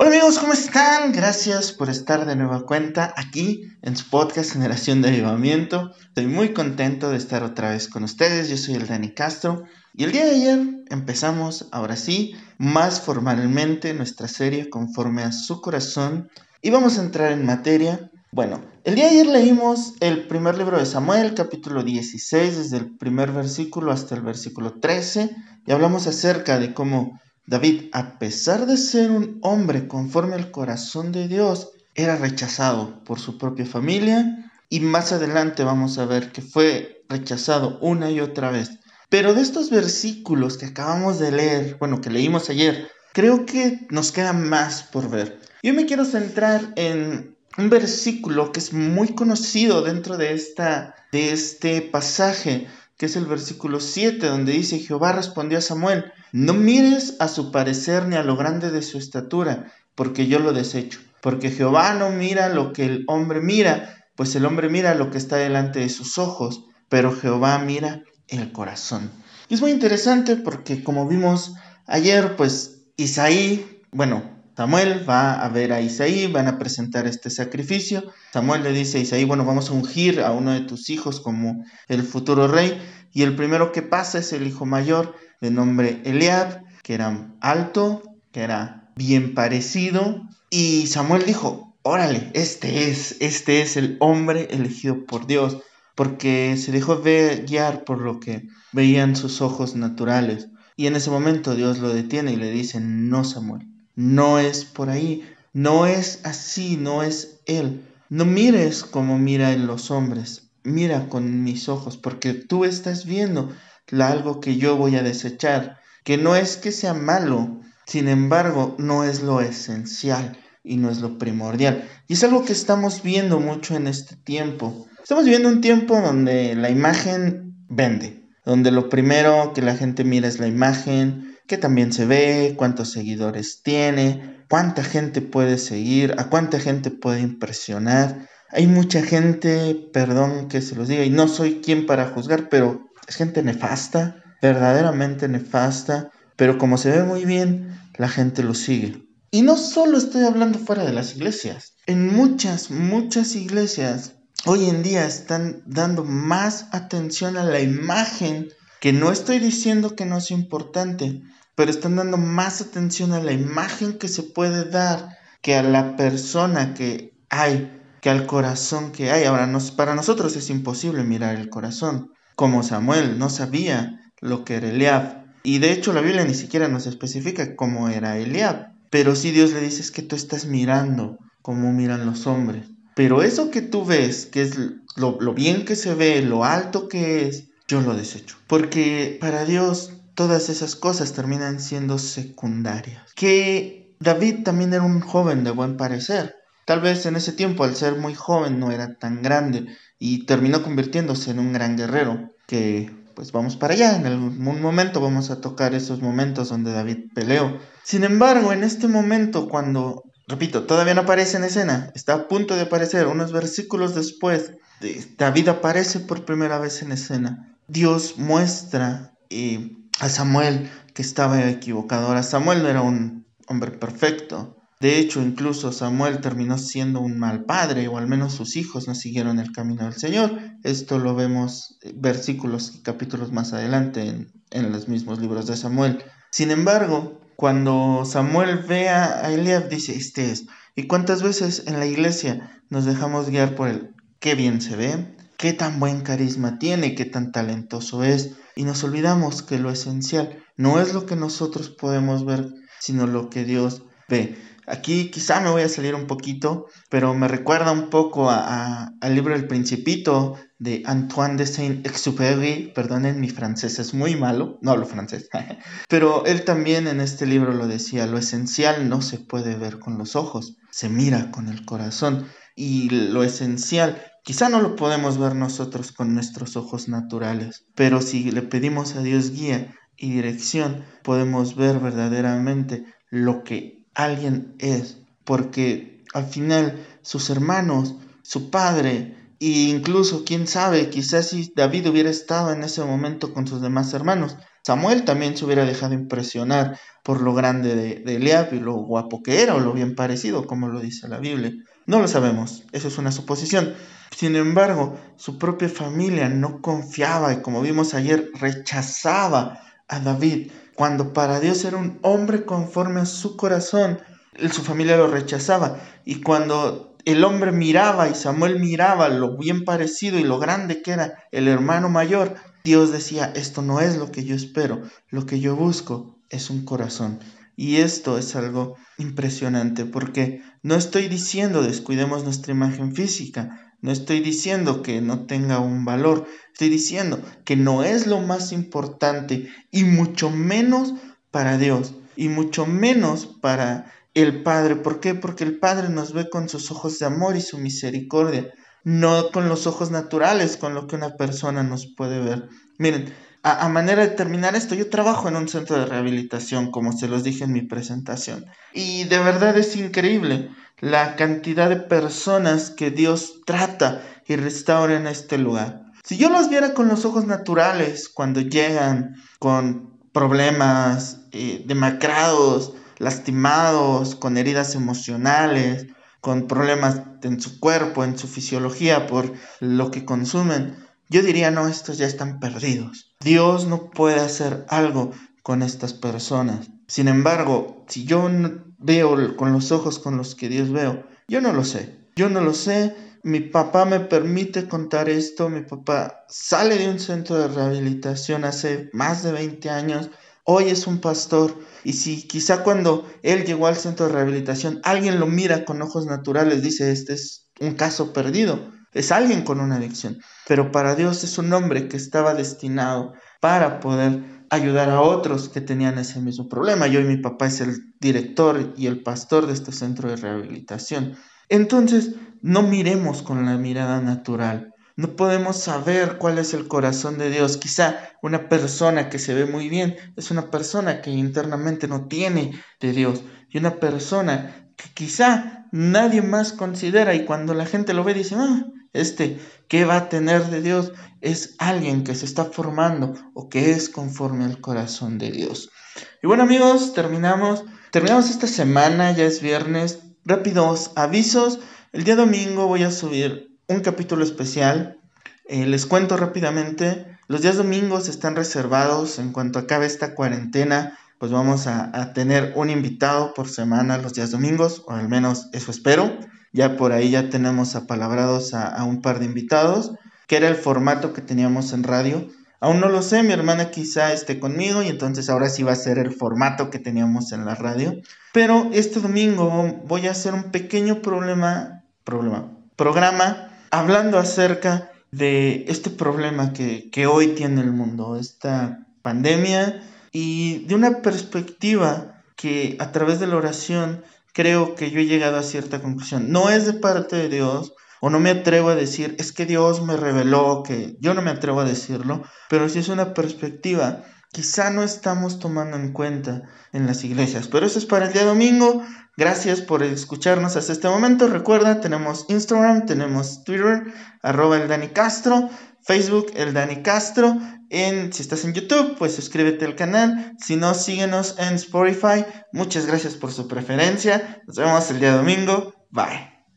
Hola amigos, ¿cómo están? Gracias por estar de nueva cuenta aquí en su podcast Generación de Avivamiento. Estoy muy contento de estar otra vez con ustedes. Yo soy el Dani Castro y el día de ayer empezamos, ahora sí, más formalmente nuestra serie conforme a su corazón y vamos a entrar en materia. Bueno, el día de ayer leímos el primer libro de Samuel, capítulo 16, desde el primer versículo hasta el versículo 13 y hablamos acerca de cómo David, a pesar de ser un hombre conforme al corazón de Dios, era rechazado por su propia familia y más adelante vamos a ver que fue rechazado una y otra vez. Pero de estos versículos que acabamos de leer, bueno, que leímos ayer, creo que nos queda más por ver. Yo me quiero centrar en un versículo que es muy conocido dentro de, esta, de este pasaje, que es el versículo 7, donde dice, Jehová respondió a Samuel, no mires a su parecer ni a lo grande de su estatura, porque yo lo desecho. Porque Jehová no mira lo que el hombre mira, pues el hombre mira lo que está delante de sus ojos, pero Jehová mira el corazón. Y es muy interesante porque como vimos ayer, pues Isaí, bueno, Samuel va a ver a Isaí, van a presentar este sacrificio. Samuel le dice a Isaí, bueno, vamos a ungir a uno de tus hijos como el futuro rey. Y el primero que pasa es el hijo mayor, de nombre Eliab, que era alto, que era bien parecido. Y Samuel dijo, órale, este es, este es el hombre elegido por Dios, porque se dejó guiar por lo que veían sus ojos naturales. Y en ese momento Dios lo detiene y le dice, no Samuel, no es por ahí, no es así, no es él. No mires como miran los hombres, mira con mis ojos, porque tú estás viendo algo que yo voy a desechar, que no es que sea malo, sin embargo, no es lo esencial y no es lo primordial. Y es algo que estamos viendo mucho en este tiempo. Estamos viviendo un tiempo donde la imagen vende, donde lo primero que la gente mira es la imagen, que también se ve, cuántos seguidores tiene, cuánta gente puede seguir, a cuánta gente puede impresionar. Hay mucha gente, perdón que se los diga, y no soy quien para juzgar, pero es gente nefasta, verdaderamente nefasta, pero como se ve muy bien, la gente lo sigue. Y no solo estoy hablando fuera de las iglesias, en muchas, muchas iglesias hoy en día están dando más atención a la imagen, que no estoy diciendo que no es importante, pero están dando más atención a la imagen que se puede dar que a la persona que hay, que al corazón que hay. Ahora, para nosotros es imposible mirar el corazón, como Samuel no sabía lo que era Eliab. Y de hecho la Biblia ni siquiera nos especifica cómo era Eliab. Pero sí Dios le dice es que tú estás mirando como miran los hombres. Pero eso que tú ves, que es lo, lo bien que se ve, lo alto que es, yo lo desecho. Porque para Dios todas esas cosas terminan siendo secundarias. Que David también era un joven de buen parecer. Tal vez en ese tiempo, al ser muy joven, no era tan grande y terminó convirtiéndose en un gran guerrero que pues vamos para allá, en algún momento vamos a tocar esos momentos donde David peleó. Sin embargo, en este momento cuando, repito, todavía no aparece en escena, está a punto de aparecer, unos versículos después, David aparece por primera vez en escena. Dios muestra eh, a Samuel que estaba equivocado. Ahora, Samuel no era un hombre perfecto, de hecho, incluso Samuel terminó siendo un mal padre, o al menos sus hijos no siguieron el camino del Señor. Esto lo vemos eh, versículos y capítulos más adelante en, los mismos libros de Samuel. Sin embargo, cuando Samuel ve a Eliab, dice, este es. ¿Y cuántas veces en la iglesia nos dejamos guiar por el qué bien se ve, qué tan buen carisma tiene, qué tan talentoso es? Y nos olvidamos que lo esencial no es lo que nosotros podemos ver, sino lo que Dios ve. Aquí quizá me voy a salir un poquito, pero me recuerda un poco al libro El Principito de Antoine de Saint-Exupéry. Perdonen, mi francés es muy malo, no hablo francés. pero él también en este libro lo decía, lo esencial no se puede ver con los ojos, se mira con el corazón. Y lo esencial quizá no lo podemos ver nosotros con nuestros ojos naturales, pero si le pedimos a Dios guía y dirección, podemos ver verdaderamente lo que alguien es, porque al final sus hermanos, su padre, e incluso, quién sabe, quizás si David hubiera estado en ese momento con sus demás hermanos, Samuel también se hubiera dejado impresionar por lo grande de, de Eliab y lo guapo que era o lo bien parecido, como lo dice la Biblia. No lo sabemos, eso es una suposición. Sin embargo, su propia familia no confiaba y como vimos ayer, rechazaba a David, cuando para Dios era un hombre conforme a su corazón, su familia lo rechazaba. Y cuando el hombre miraba y Samuel miraba lo bien parecido y lo grande que era el hermano mayor, Dios decía, esto no es lo que yo espero, lo que yo busco es un corazón. Y esto es algo impresionante porque no estoy diciendo descuidemos nuestra imagen física, no estoy diciendo que no tenga un valor, estoy diciendo que no es lo más importante y mucho menos para Dios y mucho menos para el Padre. ¿Por qué? Porque el Padre nos ve con sus ojos de amor y su misericordia, no con los ojos naturales, con lo que una persona nos puede ver. Miren, a, manera de terminar esto, yo trabajo en un centro de rehabilitación, como se los dije en mi presentación, y de verdad es increíble la cantidad de personas que Dios trata y restaura en este lugar. Si yo los viera con los ojos naturales cuando llegan con problemas eh, demacrados, lastimados, con heridas emocionales, con problemas en su cuerpo, en su fisiología por lo que consumen, yo diría, no, estos ya están perdidos. Dios no puede hacer algo con estas personas. Sin embargo, si yo veo con los ojos con los que Dios veo, yo no lo sé. Yo no lo sé. Mi papá me permite contar esto. Mi papá sale de un centro de rehabilitación hace más de 20 años hoy es un pastor. Y si quizá cuando él llegó al centro de rehabilitación, alguien lo mira con ojos naturales, dice, este es un caso perdido, es alguien con una adicción. Pero para Dios es un hombre que estaba destinado para poder ayudar a otros que tenían ese mismo problema. Yo y mi papá es el director y el pastor de este centro de rehabilitación. Entonces, no miremos con la mirada natural. No podemos saber cuál es el corazón de Dios. Quizá una persona que se ve muy bien es una persona que internamente no tiene de Dios. Y una persona que quizá nadie más considera y cuando la gente lo ve dice, ah, este, ¿qué va a tener de Dios? Es alguien que se está formando o que es conforme al corazón de Dios. Y bueno amigos, terminamos, terminamos esta semana, ya es viernes. Rápidos avisos. El día domingo voy a subir un capítulo especial. Eh, les cuento rápidamente, los días domingos están reservados en cuanto acabe esta cuarentena, pues vamos a, tener un invitado por semana los días domingos, o al menos eso espero. Ya por ahí ya tenemos apalabrados a, a un par de invitados, que era el formato que teníamos en radio. Aún no lo sé, mi hermana quizá esté conmigo y entonces ahora sí va a ser el formato que teníamos en la radio. Pero este domingo voy a hacer un pequeño problema, problema, programa hablando acerca de este problema que, hoy tiene el mundo, esta pandemia, y de una perspectiva que a través de la oración creo que yo he llegado a cierta conclusión. No es de parte de Dios, o no me atrevo a decir, es que Dios me reveló, que yo no me atrevo a decirlo, pero sí es una perspectiva quizá no estamos tomando en cuenta en las iglesias. Pero eso es para el día domingo. Gracias por escucharnos hasta este momento. Recuerda, tenemos Instagram, tenemos Twitter, arroba el Dani Castro, Facebook, el Dani Castro. En, si estás en YouTube, pues suscríbete al canal. Si no, síguenos en Spotify. Muchas gracias por su preferencia. Nos vemos el día domingo. Bye.